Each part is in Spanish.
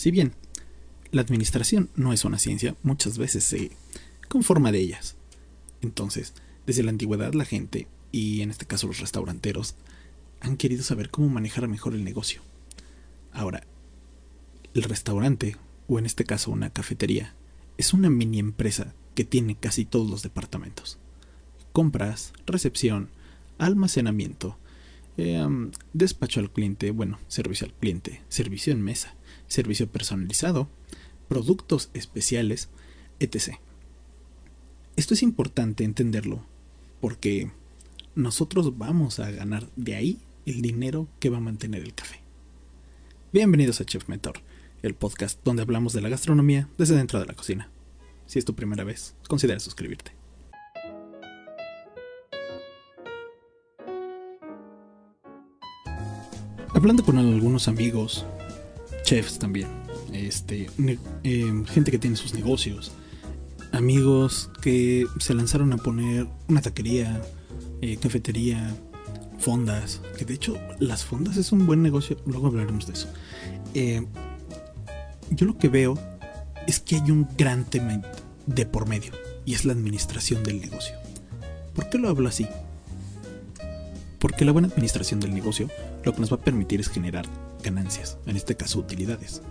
Si bien la administración no es una ciencia, muchas veces se conforma de ellas. Entonces, desde la antigüedad la gente, y en este caso los restauranteros, han querido saber cómo manejar mejor el negocio. Ahora, el restaurante, o en este caso una cafetería, es una mini empresa que tiene casi todos los departamentos. Compras, recepción, almacenamiento, eh, despacho al cliente, bueno, servicio al cliente, servicio en mesa, servicio personalizado, productos especiales, etc. Esto es importante entenderlo porque nosotros vamos a ganar de ahí el dinero que va a mantener el café. Bienvenidos a Chef Mentor, el podcast donde hablamos de la gastronomía desde dentro de la cocina. Si es tu primera vez, considera suscribirte. Hablando con algunos amigos, chefs también, este, eh, gente que tiene sus negocios, amigos que se lanzaron a poner una taquería, eh, cafetería, fondas, que de hecho las fondas es un buen negocio, luego hablaremos de eso. Eh, yo lo que veo es que hay un gran tema de por medio y es la administración del negocio. ¿Por qué lo hablo así? Porque la buena administración del negocio lo que nos va a permitir es generar ganancias, en este caso utilidades.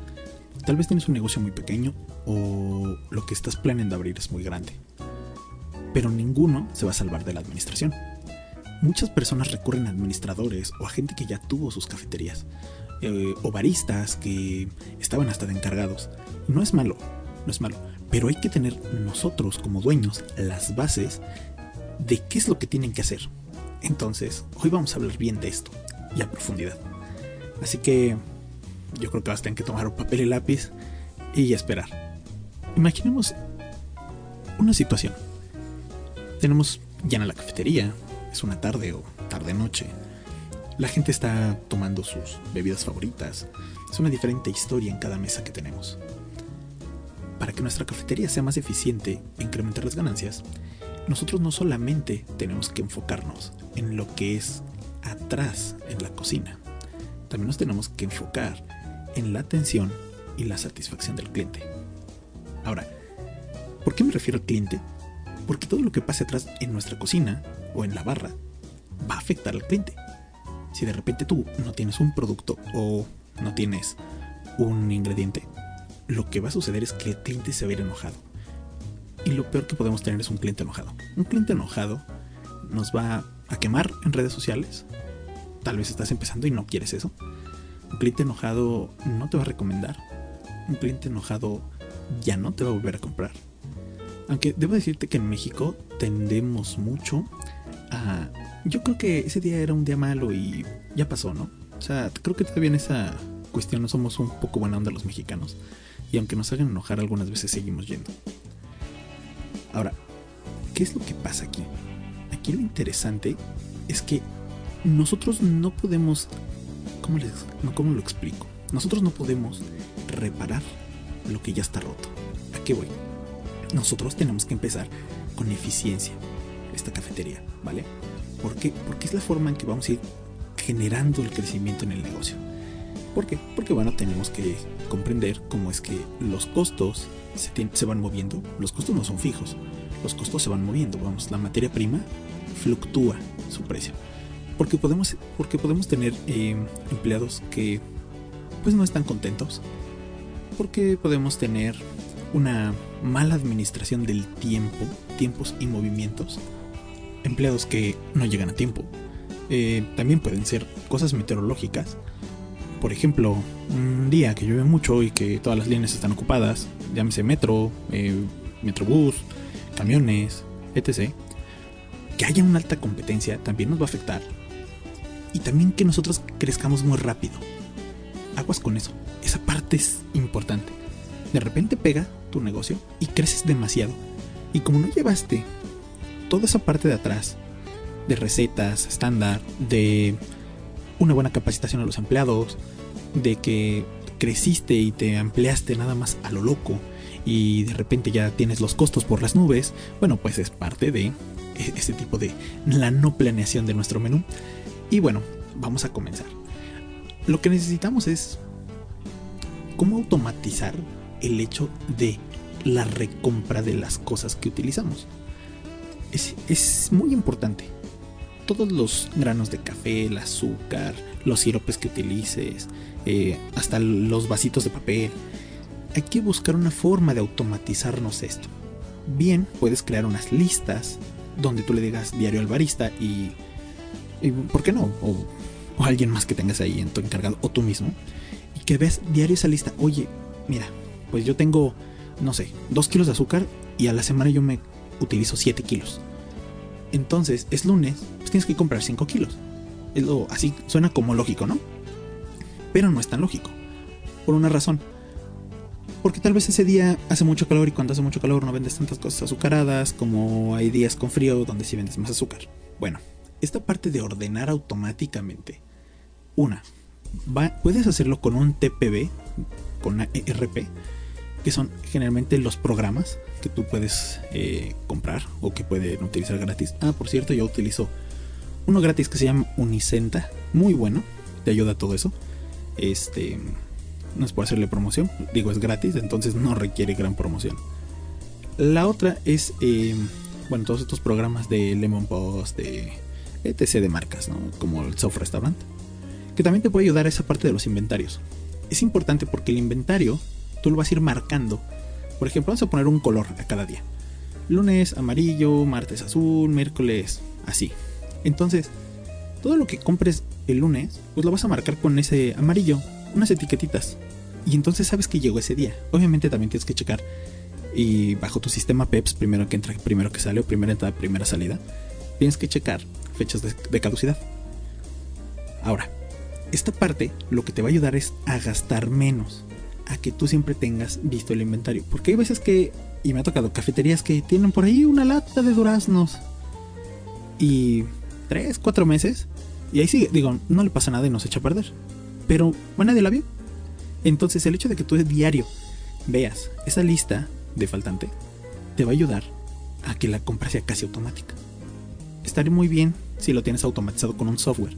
Tal vez tienes un negocio muy pequeño o lo que estás planeando abrir es muy grande. Pero ninguno se va a salvar de la administración. Muchas personas recurren a administradores o a gente que ya tuvo sus cafeterías, eh, o baristas que estaban hasta de encargados. No es malo, no es malo, pero hay que tener nosotros como dueños las bases de qué es lo que tienen que hacer. Entonces, hoy vamos a hablar bien de esto y a profundidad. Así que yo creo que vas a tener que tomar un papel y lápiz y esperar. Imaginemos una situación. Tenemos llena la cafetería, es una tarde o tarde-noche. La gente está tomando sus bebidas favoritas. Es una diferente historia en cada mesa que tenemos. Para que nuestra cafetería sea más eficiente e incrementar las ganancias, nosotros no solamente tenemos que enfocarnos en lo que es atrás en la cocina, también nos tenemos que enfocar en la atención y la satisfacción del cliente. Ahora, ¿por qué me refiero al cliente? Porque todo lo que pase atrás en nuestra cocina o en la barra va a afectar al cliente. Si de repente tú no tienes un producto o no tienes un ingrediente, lo que va a suceder es que el cliente se va a ir enojado. Y lo peor que podemos tener es un cliente enojado. Un cliente enojado nos va a quemar en redes sociales. Tal vez estás empezando y no quieres eso. Un cliente enojado no te va a recomendar. Un cliente enojado ya no te va a volver a comprar. Aunque debo decirte que en México tendemos mucho a... Yo creo que ese día era un día malo y ya pasó, ¿no? O sea, creo que todavía en esa cuestión no somos un poco buena onda los mexicanos. Y aunque nos hagan enojar algunas veces seguimos yendo. Ahora, ¿qué es lo que pasa aquí? Aquí lo interesante es que nosotros no podemos ¿Cómo, les, ¿Cómo lo explico? Nosotros no podemos reparar lo que ya está roto. ¿A qué voy? Nosotros tenemos que empezar con eficiencia esta cafetería, ¿vale? ¿Por qué? Porque es la forma en que vamos a ir generando el crecimiento en el negocio. ¿Por qué? Porque bueno, tenemos que comprender cómo es que los costos se, se, van moviendo. Los costos no son fijos, los costos se van moviendo. Vamos, la materia prima fluctúa su precio. Porque podemos, porque podemos tener eh, empleados que pues no están contentos. Porque podemos tener una mala administración del tiempo, tiempos y movimientos. Empleados que no llegan a tiempo. Eh, también pueden ser cosas meteorológicas. Por ejemplo, un día que llueve mucho y que todas las líneas están ocupadas, llámese metro, eh, metrobús, camiones, etc. Que haya una alta competencia también nos va a afectar y también que nosotros crezcamos muy rápido. Aguas con eso. Esa parte es importante. De repente pega tu negocio y creces demasiado. Y como no llevaste toda esa parte de atrás, de recetas estándar, de una buena capacitación a los empleados, de que creciste y te ampliaste nada más a lo loco y de repente ya tienes los costos por las nubes, bueno, pues es parte de e-, ese tipo de la no planeación de nuestro menú. Y bueno, vamos a comenzar. Lo que necesitamos es cómo automatizar el hecho de la recompra de las cosas que utilizamos. Es, es muy importante. Todos los granos de café, el azúcar, los siropes que utilices, eh, hasta los vasitos de papel. Hay que buscar una forma de automatizarnos esto. Bien, puedes crear unas listas donde tú le digas diario al barista y, ¿por qué no? O, alguien más que tengas ahí en tu encargado o tú mismo y que ves diario esa lista. Oye, mira, pues yo tengo, no sé, 2 kilos de azúcar y a la semana yo me utilizo 7 kilos. Entonces, es lunes, pues tienes que comprar 5 kilos. Es lo, así suena como lógico, ¿no? Pero no es tan lógico. Por una razón. Porque tal vez ese día hace mucho calor y cuando hace mucho calor no vendes tantas cosas azucaradas como hay días con frío donde sí vendes más azúcar. Bueno, esta parte de ordenar automáticamente. Una, puedes hacerlo con un TPB, con ERP, que son generalmente los programas que tú puedes eh, comprar o que pueden utilizar gratis. Ah, por cierto, yo utilizo uno gratis que se llama Unicenta, muy bueno, te ayuda a todo eso. Este, no es por hacerle promoción, digo es gratis, entonces no requiere gran promoción. La otra es, eh, bueno, todos estos programas de Lemon Post, de etc. de marcas, ¿no? como el Soft Restaurant, que también te puede ayudar a esa parte de los inventarios. Es importante porque el inventario tú lo vas a ir marcando. Por ejemplo, vamos a poner un color a cada día. Lunes amarillo, martes azul, miércoles así. Entonces, todo lo que compres el lunes, pues lo vas a marcar con ese amarillo, unas etiquetitas. Y entonces sabes que llegó ese día. Obviamente también tienes que checar y bajo tu sistema PEPS, primero que entra, primero que sale o primera entrada, primera salida, tienes que checar fechas de, caducidad. Ahora, esta parte lo que te va a ayudar es a gastar menos, a que tú siempre tengas visto el inventario. Porque hay veces que, y me ha tocado cafeterías que tienen por ahí una lata de duraznos y 3, 4 meses. Y ahí sigue, digo, no le pasa nada y no se echa a perder. Pero bueno, nadie la vio. Entonces el hecho de que tú de diario veas esa lista de faltante te va a ayudar a que la compra sea casi automática. Estaría muy bien si lo tienes automatizado con un software,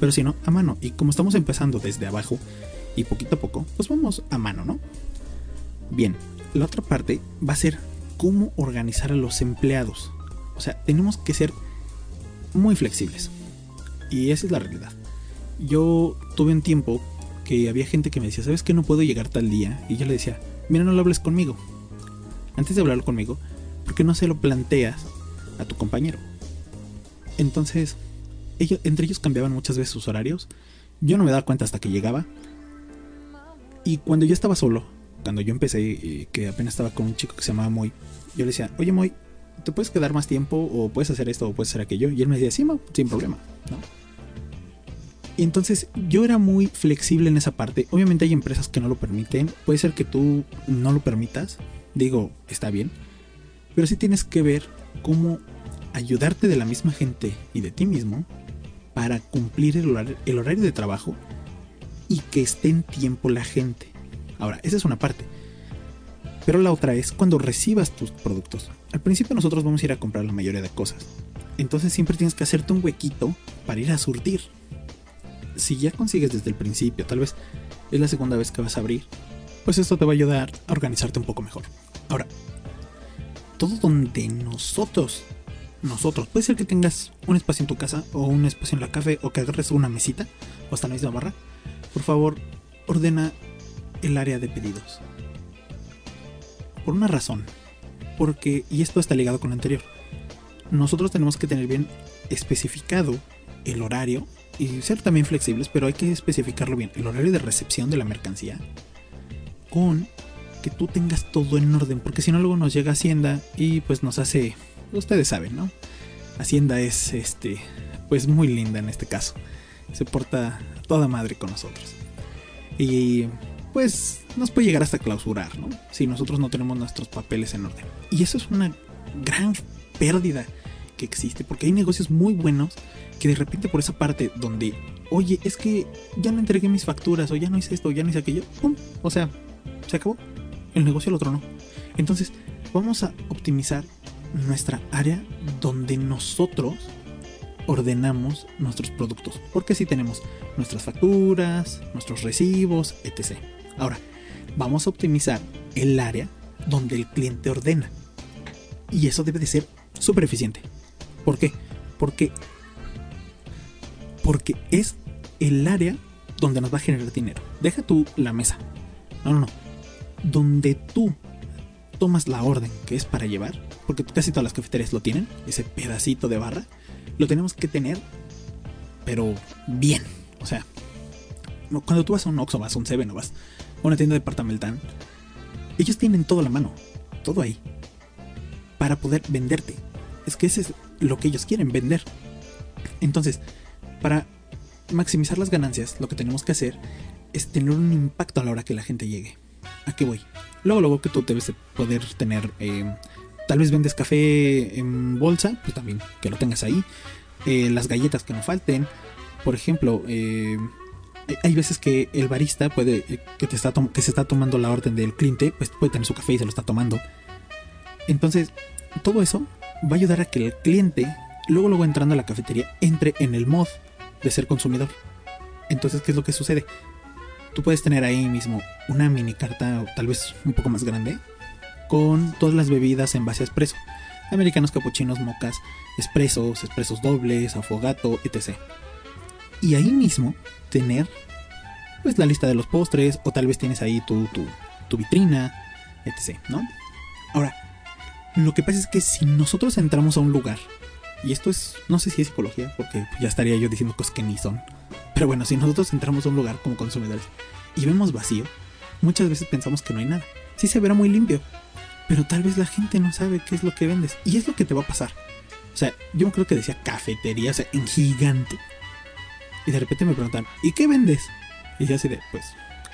pero si no, a mano. Y como estamos empezando desde abajo y poquito a poco, pues vamos a mano, ¿no? Bien, la otra parte va a ser cómo organizar a los empleados. O sea, tenemos que ser muy flexibles. Y esa es la realidad. Yo tuve un tiempo que había gente que me decía, ¿sabes que no puedo llegar tal día? Y yo le decía, mira, no lo hables conmigo. Antes de hablar conmigo, porque no se lo planteas a tu compañero? Entonces, ellos, entre ellos cambiaban muchas veces sus horarios. Yo no me daba cuenta hasta que llegaba. Y cuando yo estaba solo, cuando yo empecé, y que apenas estaba con un chico que se llamaba Moy, yo le decía, oye Moy, ¿te puedes quedar más tiempo o puedes hacer esto o puedes hacer aquello? Y él me decía, sí, sin problema. Y entonces yo era muy flexible en esa parte. Obviamente hay empresas que no lo permiten. Puede ser que tú no lo permitas. Digo, está bien. Pero sí tienes que ver cómo ayudarte de la misma gente y de ti mismo para cumplir el horario, de trabajo y que esté en tiempo la gente. Ahora, esa es una parte. Pero la otra es cuando recibas tus productos. Al principio nosotros vamos a ir a comprar la mayoría de cosas. Entonces siempre tienes que hacerte un huequito para ir a surtir. Si ya consigues desde el principio, tal vez es la segunda vez que vas a abrir, pues esto te va a ayudar a organizarte un poco mejor. Ahora, todo donde nosotros, nosotros, puede ser que tengas un espacio en tu casa o un espacio en la café o que agarres una mesita o hasta la misma barra, por favor, ordena el área de pedidos por una razón. Porque, y esto está ligado con lo anterior, nosotros tenemos que tener bien especificado el horario y ser también flexibles, pero hay que especificarlo bien. El horario de recepción de la mercancía con que tú tengas todo en orden, porque si no luego nos llega Hacienda y pues nos hace, ustedes saben, ¿no? Hacienda es este pues muy linda en este caso. Se porta toda madre con nosotros. Y pues nos puede llegar hasta clausurar, ¿no? Si nosotros no tenemos nuestros papeles en orden. Y eso es una gran pérdida que existe, porque hay negocios muy buenos que de repente por esa parte donde, oye, es que ya no entregué mis facturas, o ya no hice esto, o ya no hice aquello, ¡pum! O sea, se acabó. El negocio el otro no. Entonces, vamos a optimizar nuestra área donde nosotros ordenamos nuestros productos. Porque si tenemos nuestras facturas, nuestros recibos, etc. Ahora, vamos a optimizar el área donde el cliente ordena. Y eso debe de ser súper eficiente. ¿Por qué? Porque, porque es el área donde nos va a generar dinero. Deja tú la mesa. No, no, no. Donde tú tomas la orden que es para llevar, porque casi todas las cafeterías lo tienen, ese pedacito de barra, lo tenemos que tener, pero bien. O sea, cuando tú vas a un Oxxo, vas a un Seven o vas a una tienda departamental, ellos tienen todo a la mano, todo ahí, para poder venderte. Es que ese es lo que ellos quieren, vender. Entonces, para maximizar las ganancias, lo que tenemos que hacer es tener un impacto a la hora que la gente llegue. ¿A qué voy? Luego, luego que tú debes poder tener, eh, tal vez vendes café en bolsa, pues también que lo tengas ahí. Eh, las galletas que no falten. Por ejemplo, eh, hay veces que el barista puede, que, te está que se está tomando la orden del cliente, pues puede tener su café y se lo está tomando. Entonces, todo eso va a ayudar a que el cliente, luego, luego entrando a la cafetería, entre en el mod de ser consumidor. Entonces, ¿qué es lo que sucede? Tú puedes tener ahí mismo una mini carta, tal vez un poco más grande, con todas las bebidas en base a espresso. Americanos, capuchinos, mocas, espresos, espresos dobles, afogato, etc. Y ahí mismo tener pues la lista de los postres o tal vez tienes ahí tu, tu, tu vitrina, etc. ¿no? Ahora, lo que pasa es que si nosotros entramos a un lugar, y esto es, no sé si es psicología, porque ya estaría yo diciendo cosas que ni son, pero bueno, si nosotros entramos a un lugar como consumidores y vemos vacío, muchas veces pensamos que no hay nada. Sí se verá muy limpio, pero tal vez la gente no sabe qué es lo que vendes. Y es lo que te va a pasar. O sea, yo creo que decía cafetería, o sea, en gigante. Y de repente me preguntan, ¿y qué vendes? Y yo así de, pues,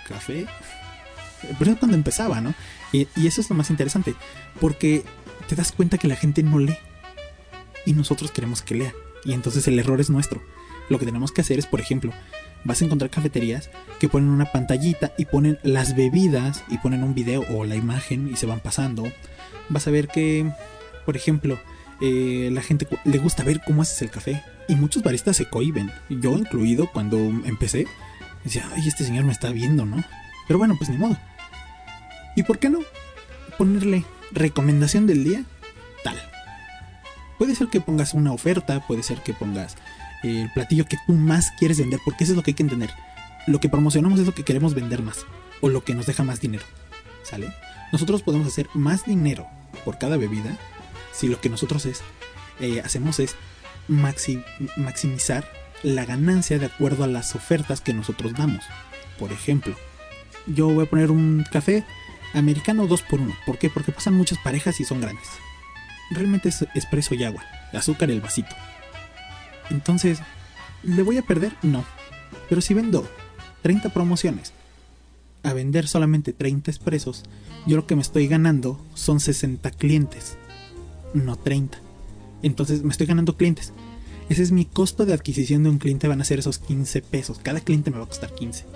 café. Pero es cuando empezaba, ¿no? Y, y eso es lo más interesante, porque te das cuenta que la gente no lee. Y nosotros queremos que lea. Y entonces el error es nuestro. Lo que tenemos que hacer es, por ejemplo, vas a encontrar cafeterías que ponen una pantallita y ponen las bebidas y ponen un video o la imagen y se van pasando. Vas a ver que, por ejemplo, eh, la gente le gusta ver cómo haces el café y muchos baristas se cohiben. Yo incluido cuando empecé, decía, ay, este señor me está viendo, ¿no? Pero bueno, pues ni modo. ¿Y por qué no? Ponerle recomendación del día, tal. Puede ser que pongas una oferta, puede ser que pongas el platillo que tú más quieres vender, porque eso es lo que hay que entender. Lo que promocionamos es lo que queremos vender más, o lo que nos deja más dinero. ¿Sale? Nosotros podemos hacer más dinero por cada bebida si lo que nosotros es, eh, hacemos es maximizar la ganancia de acuerdo a las ofertas que nosotros damos. Por ejemplo, yo voy a poner un café americano 2x1. ¿Por qué? Porque pasan muchas parejas y son grandes. Realmente es espresso y agua, azúcar el vasito. Entonces, ¿le voy a perder? No. Pero si vendo 30 promociones a vender solamente 30 expresos, yo lo que me estoy ganando son 60 clientes, no 30. Entonces me estoy ganando clientes. Ese es mi costo de adquisición de un cliente, van a ser esos 15 pesos. Cada cliente me va a costar 15.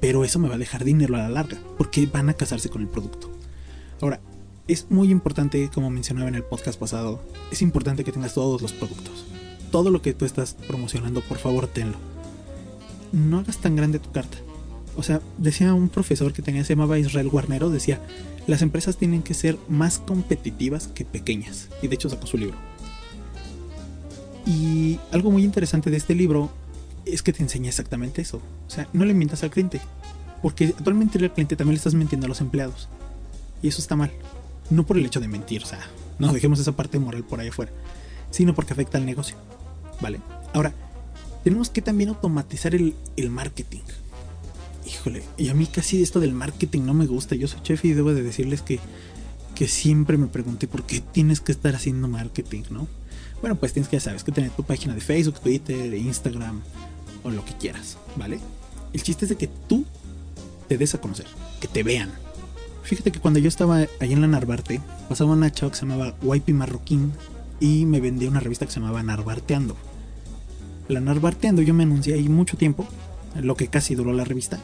Pero eso me va a dejar dinero a la larga, porque van a casarse con el producto. Ahora, es muy importante, como mencionaba en el podcast pasado, es importante que tengas todos los productos todo lo que tú estás promocionando, por favor, tenlo. No hagas tan grande tu carta. O sea, decía un profesor que tenía, se llamaba Israel Guarnero, decía, las empresas tienen que ser más competitivas que pequeñas. Y de hecho sacó su libro. Y algo muy interesante de este libro es que te enseña exactamente eso. O sea, no le mientas al cliente. Porque actualmente el cliente también le estás mintiendo a los empleados. Y eso está mal. No por el hecho de mentir, o sea, no dejemos esa parte moral por ahí afuera, sino porque afecta al negocio. ¿vale? Ahora, tenemos que también automatizar el, marketing. Híjole, y a mí casi esto del marketing no me gusta. Yo soy chef y debo de decirles que, que siempre me pregunté por qué tienes que estar haciendo marketing, ¿no? Bueno, pues tienes que, ya sabes, que tener tu página de Facebook, Twitter, Instagram o lo que quieras, ¿vale? El chiste es de que tú te des a conocer, que te vean. Fíjate que cuando yo estaba ahí en la Narvarte, pasaba una chava que se llamaba Waipi Marroquín y me vendía una revista que se llamaba Narvarteando la Narvarteando yo me anuncié ahí mucho tiempo, lo que casi duró la revista.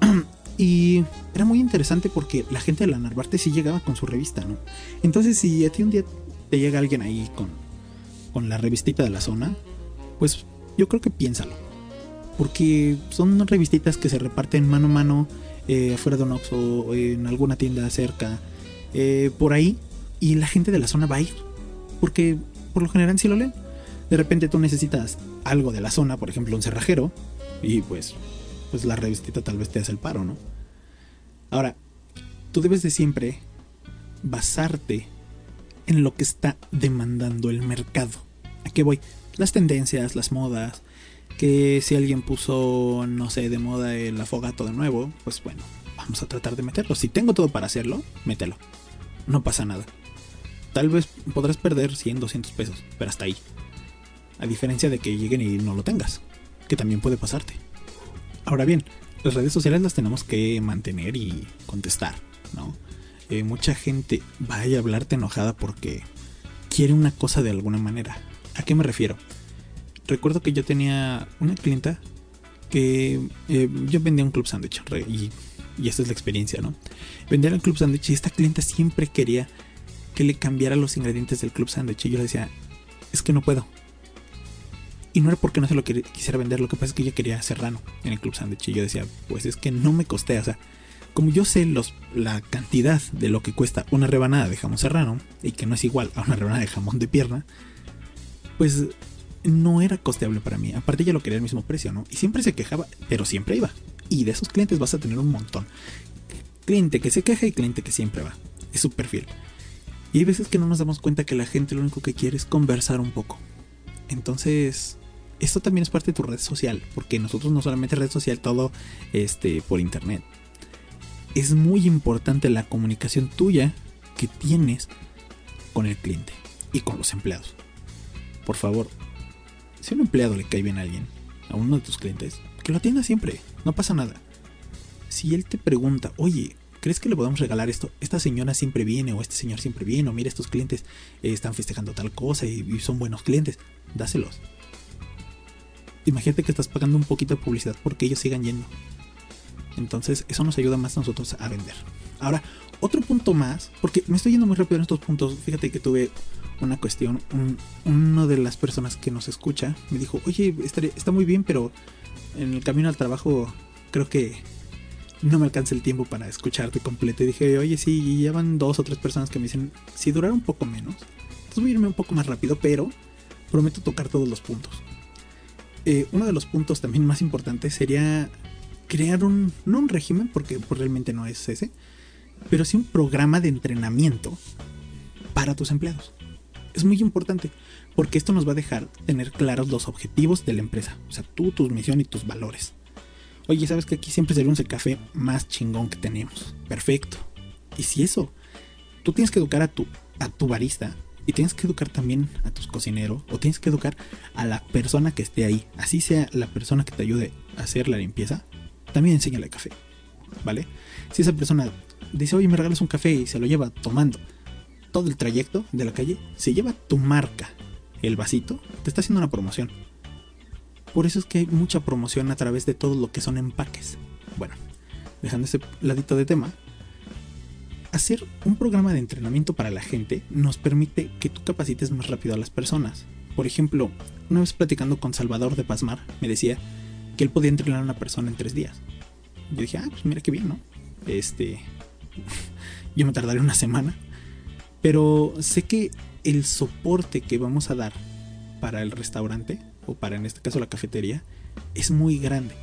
y era muy interesante porque la gente de la Narvarte sí llegaba con su revista, ¿no? Entonces si a ti un día te llega alguien ahí con, con la revistita de la zona, pues yo creo que piénsalo. Porque son revistitas que se reparten mano a mano eh, afuera de un Oxxo, en alguna tienda cerca, eh, por ahí, y la gente de la zona va a ir, porque por lo general sí lo leen. De repente tú necesitas algo de la zona, por ejemplo un cerrajero, y pues, pues la revistita tal vez te hace el paro, ¿no? Ahora, tú debes de siempre basarte en lo que está demandando el mercado. ¿A qué voy? Las tendencias, las modas, que si alguien puso, no sé, de moda el afogato de nuevo, pues bueno, vamos a tratar de meterlo. Si tengo todo para hacerlo, mételo. No pasa nada. Tal vez podrás perder 100, 200 pesos, pero hasta ahí. A diferencia de que lleguen y no lo tengas, que también puede pasarte. Ahora bien, las redes sociales las tenemos que mantener y contestar, ¿no? Eh, mucha gente vaya a hablarte enojada porque quiere una cosa de alguna manera. ¿A qué me refiero? Recuerdo que yo tenía una clienta que eh, yo vendía un club sándwich y, y esta es la experiencia, ¿no? Vendía el club sándwich y esta clienta siempre quería que le cambiara los ingredientes del club sándwich y yo le decía, es que no puedo. Y no era porque no se lo quisiera vender, lo que pasa es que ella quería serrano en el club sándwich y yo decía, pues es que no me costé, o sea, como yo sé los, la cantidad de lo que cuesta una rebanada de jamón serrano y que no es igual a una rebanada de jamón de pierna, pues no era costeable para mí. Aparte ya lo quería al mismo precio, ¿no? Y siempre se quejaba, pero siempre iba. Y de esos clientes vas a tener un montón. Cliente que se queja y cliente que siempre va. Es su perfil. Y hay veces que no nos damos cuenta que la gente lo único que quiere es conversar un poco. Entonces, esto también es parte de tu red social, porque nosotros no solamente red social, todo este por internet. Es muy importante la comunicación tuya que tienes con el cliente y con los empleados. Por favor, si a un empleado le cae bien a alguien, a uno de tus clientes, que lo atienda siempre, no pasa nada. Si él te pregunta, oye, ¿crees que le podemos regalar esto? Esta señora siempre viene o este señor siempre viene o mira estos clientes están festejando tal cosa y, son buenos clientes, dáselos. Imagínate que estás pagando un poquito de publicidad porque ellos sigan yendo. Entonces eso nos ayuda más a nosotros a vender. Ahora, otro punto más, porque me estoy yendo muy rápido en estos puntos, fíjate que tuve una cuestión, una de las personas que nos escucha me dijo, oye, está muy bien, pero en el camino al trabajo creo que no me alcanza el tiempo para escucharte completo. Y dije, oye, sí, ya van dos o tres personas que me dicen, si durara un poco menos, entonces voy a irme un poco más rápido, pero prometo tocar todos los puntos. Eh, uno de los puntos también más importantes sería crear un, no un régimen, porque pues, realmente no es ese, pero sí un programa de entrenamiento para tus empleados es muy importante porque esto nos va a dejar tener claros los objetivos de la empresa, o sea, tú, tu misión y tus valores. Oye, sabes que aquí siempre será un café más chingón que tenemos. Perfecto. Y si eso, tú tienes que educar a tu, a tu barista y tienes que educar también a tus cocineros o tienes que educar a la persona que esté ahí, así sea la persona que te ayude a hacer la limpieza, también enséñale café, ¿vale? Si esa persona dice, oye, me regalas un café y se lo lleva tomando, todo el trayecto de la calle, se lleva tu marca, el vasito, te está haciendo una promoción. Por eso es que hay mucha promoción a través de todo lo que son empaques. Bueno, dejando ese ladito de tema, hacer un programa de entrenamiento para la gente nos permite que tú capacites más rápido a las personas. Por ejemplo, una vez platicando con Salvador de Pasmar, me decía que él podía entrenar a una persona en tres días. Yo dije, ah, pues mira qué bien, ¿no? Este, yo me tardaré una semana, pero sé que el soporte que vamos a dar para el restaurante, o para en este caso la cafetería, es muy grande.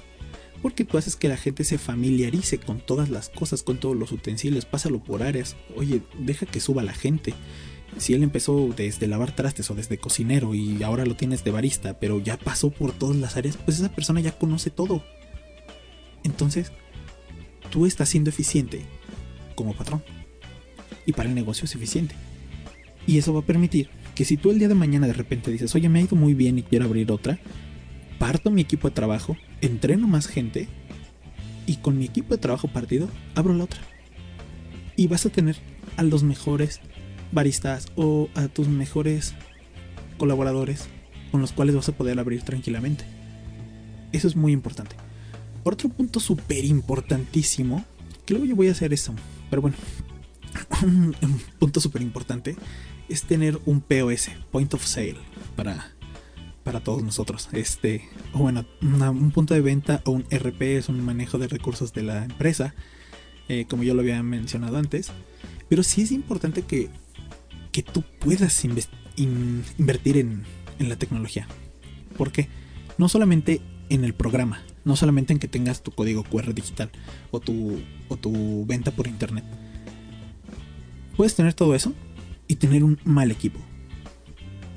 Porque tú haces que la gente se familiarice con todas las cosas, con todos los utensilios, pásalo por áreas. Oye, deja que suba la gente. Si él empezó desde lavar trastes o desde cocinero y ahora lo tienes de barista, pero ya pasó por todas las áreas, pues esa persona ya conoce todo. Entonces, tú estás siendo eficiente como patrón y para el negocio es eficiente. Y eso va a permitir que si tú el día de mañana de repente dices, oye, me ha ido muy bien y quiero abrir otra, parto mi equipo de trabajo, entreno más gente y con mi equipo de trabajo partido abro la otra. Y vas a tener a los mejores baristas o a tus mejores colaboradores con los cuales vas a poder abrir tranquilamente. Eso es muy importante. Otro punto súper importantísimo, que luego yo voy a hacer eso, pero bueno, un, punto súper importante es tener un POS, Point of Sale, para, para todos nosotros. Este, o bueno, un punto de venta o un RP es un manejo de recursos de la empresa eh, como yo lo había mencionado antes. Pero sí es importante que, que tú puedas invertir en, en la tecnología. ¿Por qué? No solamente en el programa, no solamente en que tengas tu código QR digital o tu, o tu venta por internet. Puedes tener todo eso y tener un mal equipo.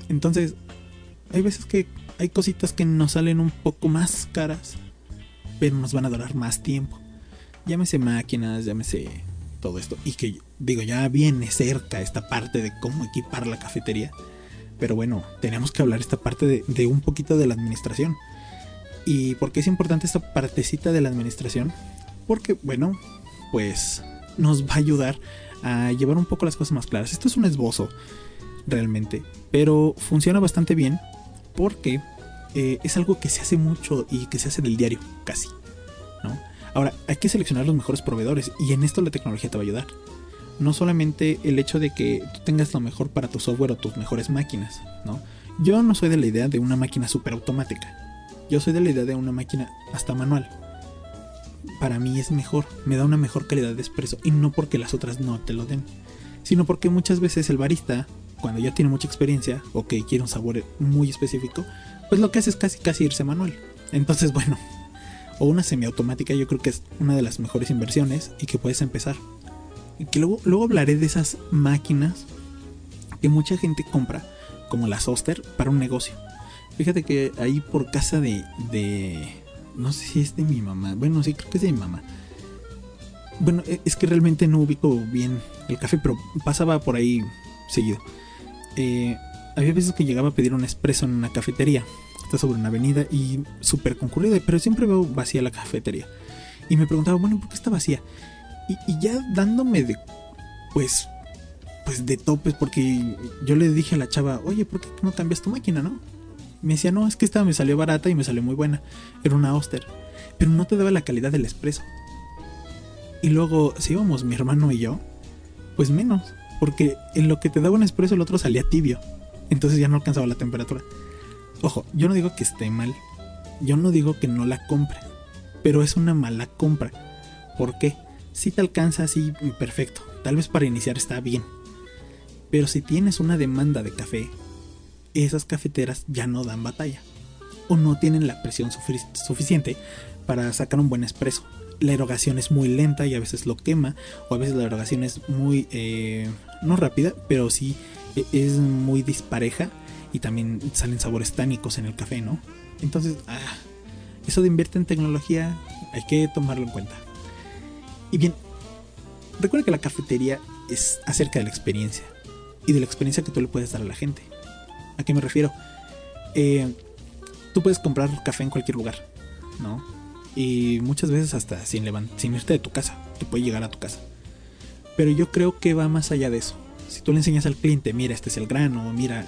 Entonces, hay veces que hay cositas que nos salen un poco más caras, pero nos van a durar más tiempo. Llámese máquinas, llámese todo esto. Y que digo, ya viene cerca esta parte de cómo equipar la cafetería. Pero bueno, tenemos que hablar esta parte de, de un poquito de la administración. ¿Y por qué es importante esta partecita de la administración? Porque, bueno, pues nos va a ayudar a llevar un poco las cosas más claras. Esto es un esbozo, realmente, pero funciona bastante bien porque eh, es algo que se hace mucho y que se hace del diario, casi. ¿no? Ahora, hay que seleccionar los mejores proveedores y en esto la tecnología te va a ayudar. No solamente el hecho de que tú tengas lo mejor para tu software o tus mejores máquinas, ¿no? Yo no soy de la idea de una máquina super automática. Yo soy de la idea de una máquina hasta manual. Para mí es mejor, me da una mejor calidad de expreso y no porque las otras no te lo den, sino porque muchas veces el barista, cuando ya tiene mucha experiencia o que quiere un sabor muy específico, pues lo que hace es casi casi irse manual. Entonces, bueno, o una semiautomática yo creo que es una de las mejores inversiones y que puedes empezar. Y que luego, luego hablaré de esas máquinas que mucha gente compra, como las Oster, para un negocio. Fíjate que ahí por casa de, de... No sé si es de mi mamá. Bueno, sí, creo que es de mi mamá. Bueno, e, es que realmente no ubico bien el café, pero pasaba por ahí seguido. Eh, había veces que llegaba a pedir un espresso en una cafetería. Está sobre una avenida y súper concurrida, pero siempre veo vacía la cafetería. Y me preguntaba, bueno, ¿por qué está vacía? Y, y ya dándome de, pues, pues de topes, porque yo le dije a la chava, oye, ¿por qué no cambias tu máquina, no? Me decía, no, es que esta me salió barata y me salió muy buena. Era una Oster. Pero no te daba la calidad del espresso. Y luego, si íbamos mi hermano y yo, pues menos. Porque en lo que te daba un espresso el otro salía tibio. Entonces ya no alcanzaba la temperatura. Ojo, yo no digo que esté mal. Yo no digo que no la compre. Pero es una mala compra. ¿Por qué? Si te alcanza así, perfecto. Tal vez para iniciar está bien. Pero si tienes una demanda de café esas cafeteras ya no dan batalla o no tienen la presión suficiente para sacar un buen espresso. La erogación es muy lenta y a veces lo quema, o a veces la erogación es muy, eh, no rápida, pero sí e-, es muy dispareja y también salen sabores tánicos en el café, ¿no? Entonces, ah, eso de invertir en tecnología hay que tomarlo en cuenta. Y bien, recuerda que la cafetería es acerca de la experiencia y de la experiencia que tú le puedes dar a la gente. ¿A qué me refiero? Eh, tú puedes comprar café en cualquier lugar, ¿no? Y muchas veces hasta sin, sin irte de tu casa, te puede llegar a tu casa. Pero yo creo que va más allá de eso. Si tú le enseñas al cliente, mira, este es el grano, mira,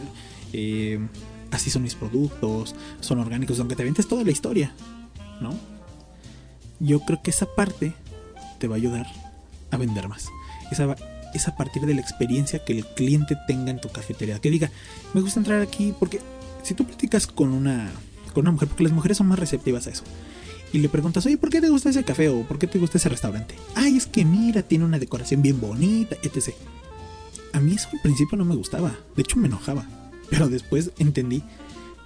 eh, así son mis productos, son orgánicos, aunque te avientes toda la historia, ¿no? Yo creo que esa parte te va a ayudar a vender más. Esa, es a partir de la experiencia que el cliente tenga en tu cafetería. Que diga, me gusta entrar aquí porque si tú platicas con una, con una mujer, porque las mujeres son más receptivas a eso, y le preguntas, oye, ¿por qué te gusta ese café o por qué te gusta ese restaurante? Ay, es que mira, tiene una decoración bien bonita, etc. A mí eso al principio no me gustaba, de hecho me enojaba, pero después entendí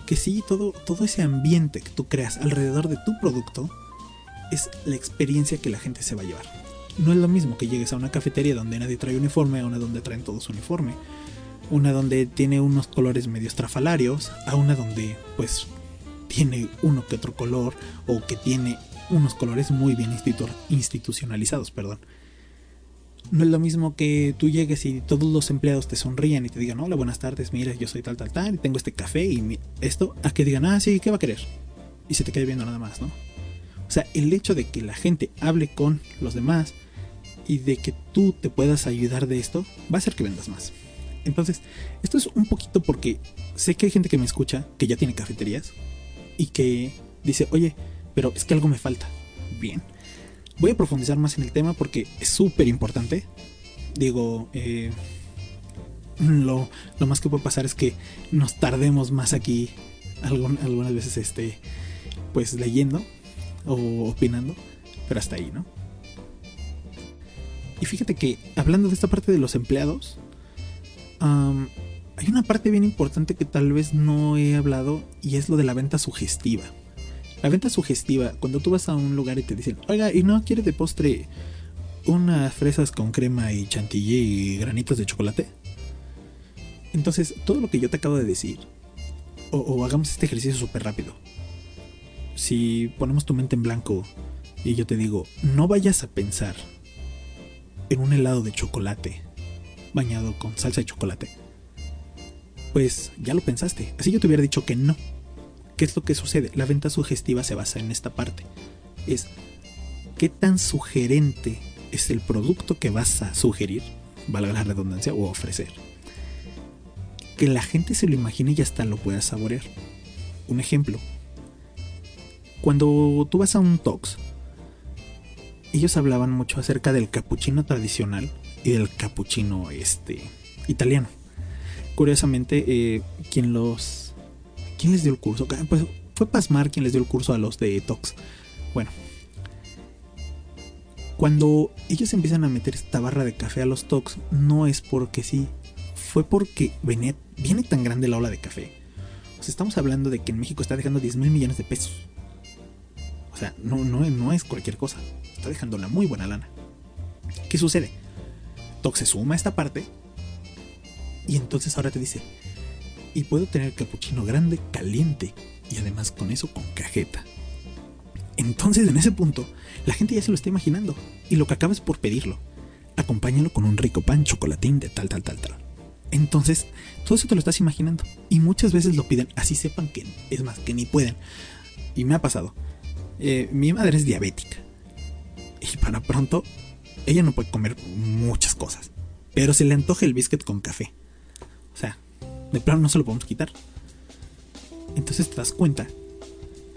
que sí, todo, todo ese ambiente que tú creas alrededor de tu producto es la experiencia que la gente se va a llevar. No es lo mismo que llegues a una cafetería donde nadie trae uniforme a una donde traen todos uniforme. Una donde tiene unos colores medio estrafalarios a una donde pues tiene uno que otro color o que tiene unos colores muy bien institucionalizados, perdón. No es lo mismo que tú llegues y todos los empleados te sonrían y te digan, hola, buenas tardes, mira, yo soy tal, tal, tal, y tengo este café y esto, a que digan, ah, sí, ¿qué va a querer? Y se te quede viendo nada más, ¿no? O sea, el hecho de que la gente hable con los demás, y de que tú te puedas ayudar de esto, va a hacer que vendas más. Entonces, esto es un poquito porque sé que hay gente que me escucha que ya tiene cafeterías y que dice, oye, pero es que algo me falta. Bien, voy a profundizar más en el tema porque es súper importante. Digo, eh, lo, más que puede pasar es que nos tardemos más aquí algunas veces este, pues leyendo o opinando, pero hasta ahí, ¿no? Y fíjate que hablando de esta parte de los empleados, hay una parte bien importante que tal vez no he hablado y es lo de la venta sugestiva. La venta sugestiva, cuando tú vas a un lugar y te dicen, oiga, ¿y no quieres de postre unas fresas con crema y chantilly y granitos de chocolate? Entonces, todo lo que yo te acabo de decir, o hagamos este ejercicio súper rápido. Si ponemos tu mente en blanco y yo te digo, no vayas a pensar en un helado de chocolate bañado con salsa de chocolate, pues ya lo pensaste. Así yo te hubiera dicho que no. ¿Qué es lo que sucede? La venta sugestiva se basa en esta parte. Es qué tan sugerente es el producto que vas a sugerir, valga la redundancia, o ofrecer. Que la gente se lo imagine y hasta lo pueda saborear. Un ejemplo. Cuando tú vas a un Tox, ellos hablaban mucho acerca del capuchino tradicional y del capuchino este, italiano. Curiosamente, eh, quien los. ¿Quién les dio el curso? Ah, pues fue Pasmar quien les dio el curso a los de Tox. Bueno. Cuando ellos empiezan a meter esta barra de café a los Tox, no es porque sí. Fue porque viene, viene tan grande la ola de café. O estamos hablando de que en México está dejando 10 mil millones de pesos. O sea, no, no, no es cualquier cosa. Está dejando una muy buena lana. ¿Qué sucede? Tox se suma a esta parte y entonces ahora te dice, y puedo tener capuchino grande, caliente, y además con eso con cajeta. Entonces en ese punto, la gente ya se lo está imaginando, y lo que acabas por pedirlo. Acompáñalo con un rico pan chocolatín de tal, tal, tal, tal. Entonces, todo eso te lo estás imaginando. Y muchas veces lo piden, así sepan que, es más, que ni pueden. Y me ha pasado. Eh, mi madre es diabética. Y para pronto, ella no puede comer muchas cosas. Pero se le antoja el biscuit con café. O sea, de plano no se lo podemos quitar. Entonces te das cuenta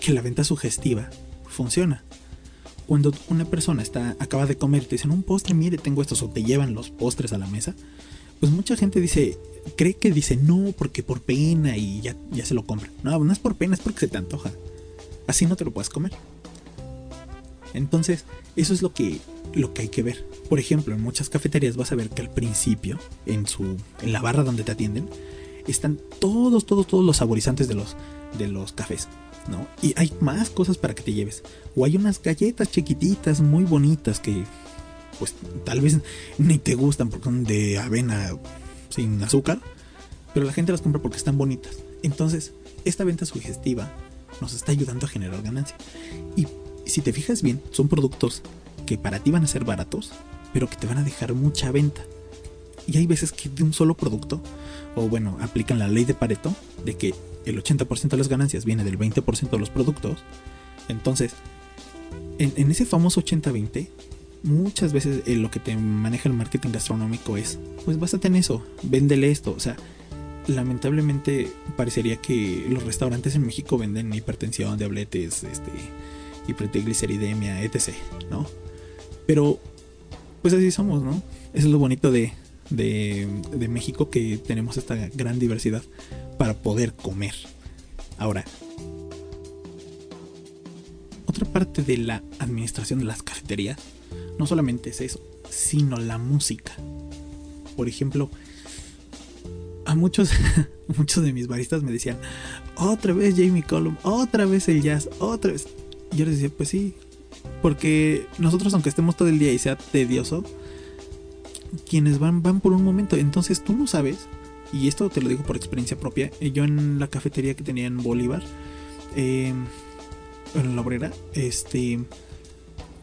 que la venta sugestiva funciona. Cuando una persona está acaba de comer y te dicen un postre, mire, tengo estos, o te llevan los postres a la mesa, pues mucha gente dice, cree que dice no porque por pena y ya, ya se lo compra. No, no es por pena, es porque se te antoja. Así no te lo puedes comer. Entonces, eso es lo que, lo que hay que ver. Por ejemplo, en muchas cafeterías vas a ver que al principio, en, su, en la barra donde te atienden, están todos, todos, todos los saborizantes de los, de los cafés. ¿no? Y hay más cosas para que te lleves. O hay unas galletas chiquititas, muy bonitas, que pues tal vez ni te gustan porque son de avena sin azúcar, pero la gente las compra porque están bonitas. Entonces, esta venta sugestiva nos está ayudando a generar ganancia. Y si te fijas bien, son productos que para ti van a ser baratos, pero que te van a dejar mucha venta. Y hay veces que de un solo producto, o bueno, aplican la ley de Pareto, de que el 80% de las ganancias viene del 20% de los productos. Entonces, en, ese famoso 80-20, muchas veces eh, lo que te maneja el marketing gastronómico es, pues básate en eso, véndele esto. O sea, lamentablemente parecería que los restaurantes en México venden hipertensión, diabetes, este, hipertrigliceridemia, etc. ¿no? Pero, pues así somos, ¿no? Eso es lo bonito de, de, de México, que tenemos esta gran diversidad para poder comer. Ahora, otra parte de la administración de las cafeterías no solamente es eso, sino la música. Por ejemplo, a muchos, muchos de mis baristas me decían, otra vez Jamie Cullum, otra vez el jazz, otra vez. Y yo les decía, pues sí, porque nosotros, aunque estemos todo el día y sea tedioso, quienes van, van por un momento. Entonces tú no sabes, y esto te lo digo por experiencia propia. Eh, yo en la cafetería que tenía en Bolívar, eh, en la obrera, este,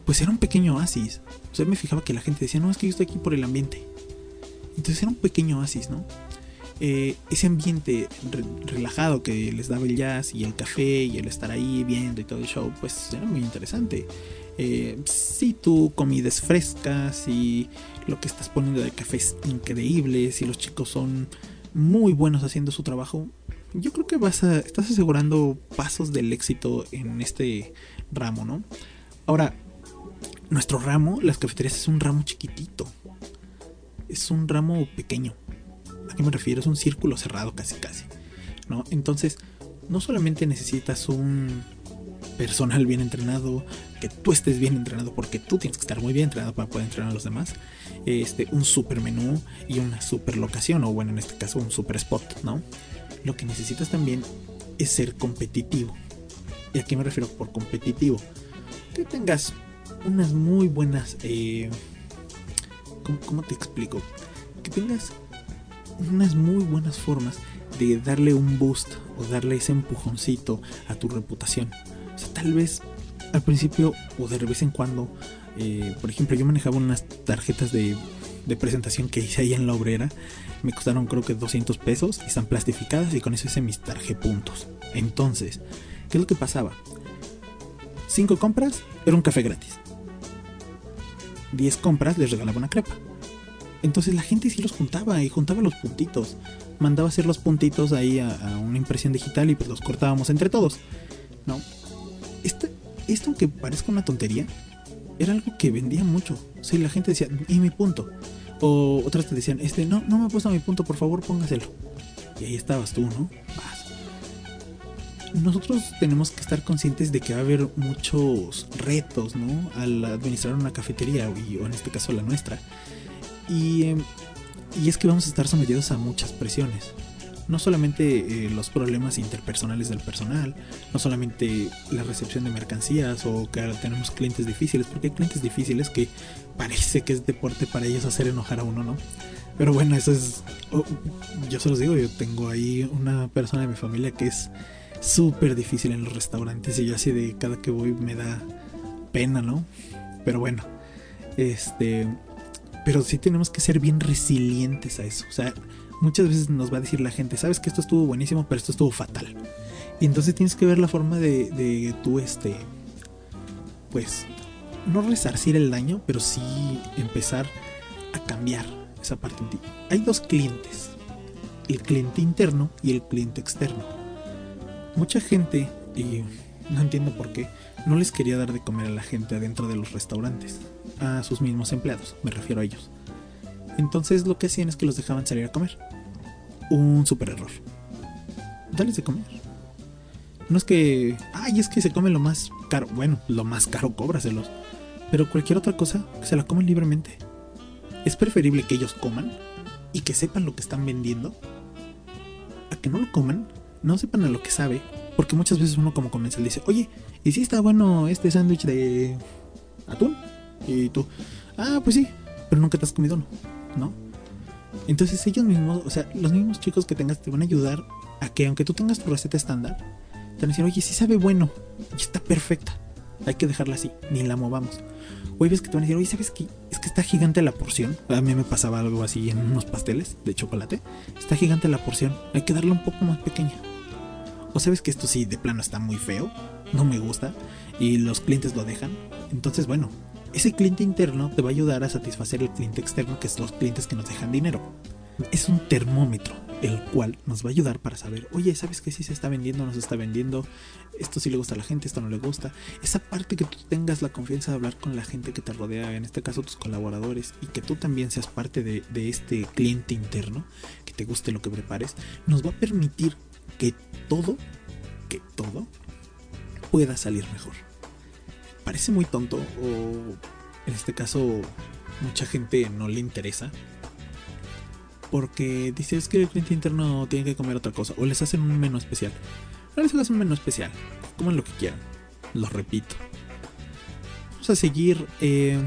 pues era un pequeño oasis. O sea, me fijaba que la gente decía, no, es que yo estoy aquí por el ambiente. Entonces era un pequeño oasis, ¿no? Eh, ese ambiente relajado que les daba el jazz y el café y el estar ahí viendo y todo el show, pues era muy interesante. Eh, si tu comida es fresca, si lo que estás poniendo de café es increíble, si los chicos son muy buenos haciendo su trabajo, yo creo que vas a, estás asegurando pasos del éxito en este ramo, ¿no? Ahora, nuestro ramo, las cafeterías, es un ramo chiquitito. Es un ramo pequeño. ¿A qué me refiero? Es un círculo cerrado casi casi. ¿no? Entonces, no solamente necesitas un, personal bien entrenado, que tú estés bien entrenado porque tú tienes que estar muy bien entrenado para poder entrenar a los demás, este, un super menú y una super locación, o bueno, en este caso un super spot, ¿no? Lo que necesitas también es ser competitivo. ¿Y a qué me refiero por competitivo? Que tengas unas muy buenas... Eh, ¿cómo, te explico? Que tengas unas muy buenas formas de darle un boost o darle ese empujoncito a tu reputación. O sea, tal vez al principio o de vez en cuando, eh, por ejemplo, yo manejaba unas tarjetas de, presentación que hice ahí en la obrera. Me costaron creo que 200 pesos y están plastificadas y con eso hice mis tarjepuntos. Entonces, ¿qué es lo que pasaba? Cinco compras era un café gratis. 10 compras les regalaba una crepa. Entonces la gente sí los juntaba y juntaba los puntitos. Mandaba hacer los puntitos ahí a, una impresión digital y pues los cortábamos entre todos. ¿No? Esto, esto aunque parezca una tontería, era algo que vendía mucho. O la gente decía, ¿y mi punto? O otras te decían, este, no, no me ha puesto mi punto, por favor póngaselo. Y ahí estabas tú, ¿no? nosotros tenemos que estar conscientes de que va a haber muchos retos, ¿no? Al administrar una cafetería, o en este caso la nuestra. Y, em, y es que vamos a estar sometidos a muchas presiones. No solamente eh, los problemas interpersonales del personal, no solamente la recepción de mercancías o que ahora tenemos clientes difíciles, porque hay clientes difíciles que parece que es deporte para ellos hacer enojar a uno, ¿no? Pero bueno, eso es... Oh, yo se los digo, yo tengo ahí una persona de mi familia que es súper difícil en los restaurantes y yo así de cada que voy me da pena, ¿no? Pero bueno, este, pero sí tenemos que ser bien resilientes a eso. O sea, muchas veces nos va a decir la gente, sabes que esto estuvo buenísimo, pero esto estuvo fatal. Y entonces tienes que ver la forma de, de tú, este, pues, no resarcir el daño, pero sí empezar a cambiar esa parte en ti. Hay dos clientes, el cliente interno y el cliente externo mucha gente, y no entiendo por qué, no les quería dar de comer a la gente adentro de los restaurantes, a sus mismos empleados, me refiero a ellos. Entonces lo que hacían es que los dejaban salir a comer. Un super error. Dales de comer. No es que, ay, es que se come lo más caro. Bueno, lo más caro cóbraselos. Pero cualquier otra cosa, que se la comen libremente. Es preferible que ellos coman y que sepan lo que están vendiendo a que no lo coman no sepan a lo que sabe, porque muchas veces uno como comensal dice, oye, ¿y si está bueno este sándwich de atún? Y tú, ah, pues sí, pero nunca te has comido ¿no? Entonces ellos mismos, o sea, los mismos chicos que tengas te van a ayudar a que aunque tú tengas tu receta estándar, te van a decir, oye, sí sabe bueno, y está perfecta, hay que dejarla así, ni la movamos. O ves que te van a decir, oye, ¿sabes qué? Es que está gigante la porción. A mí me pasaba algo así en unos pasteles de chocolate. Está gigante la porción, hay que darle un poco más pequeña o sabes que esto sí de plano está muy feo, no me gusta, y los clientes lo dejan. Entonces, bueno, ese cliente interno te va a ayudar a satisfacer el cliente externo, que es los clientes que nos dejan dinero. Es un termómetro, el cual nos va a ayudar para saber, oye, ¿sabes que sí se está vendiendo no se está vendiendo? Esto sí le gusta a la gente, esto no le gusta. Esa parte que tú tengas la confianza de hablar con la gente que te rodea, en este caso tus colaboradores, y que tú también seas parte de, de este cliente interno, que te guste lo que prepares, nos va a permitir que todo, que todo pueda salir mejor. Parece muy tonto o en este caso mucha gente no le interesa. Porque dice es que el cliente interno tiene que comer otra cosa. O les hacen un menú especial. No les hacen un menú especial. Coman lo que quieran. Lo repito. Vamos a seguir eh,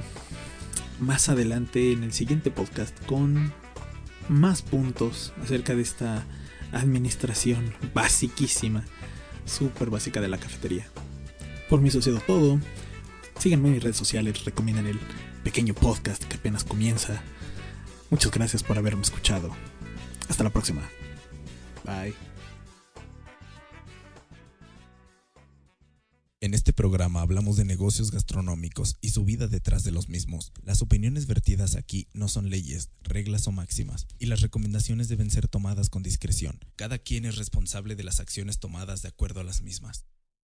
más adelante en el siguiente podcast con más puntos acerca de esta administración basiquísima, súper básica de la cafetería. Por mi sucedido todo. Síganme en mis redes sociales, recomiendan el pequeño podcast que apenas comienza. Muchas gracias por haberme escuchado. Hasta la próxima. Bye. En este programa hablamos de negocios gastronómicos y su vida detrás de los mismos. Las opiniones vertidas aquí no son leyes, reglas o máximas, y las recomendaciones deben ser tomadas con discreción. Cada quien es responsable de las acciones tomadas de acuerdo a las mismas.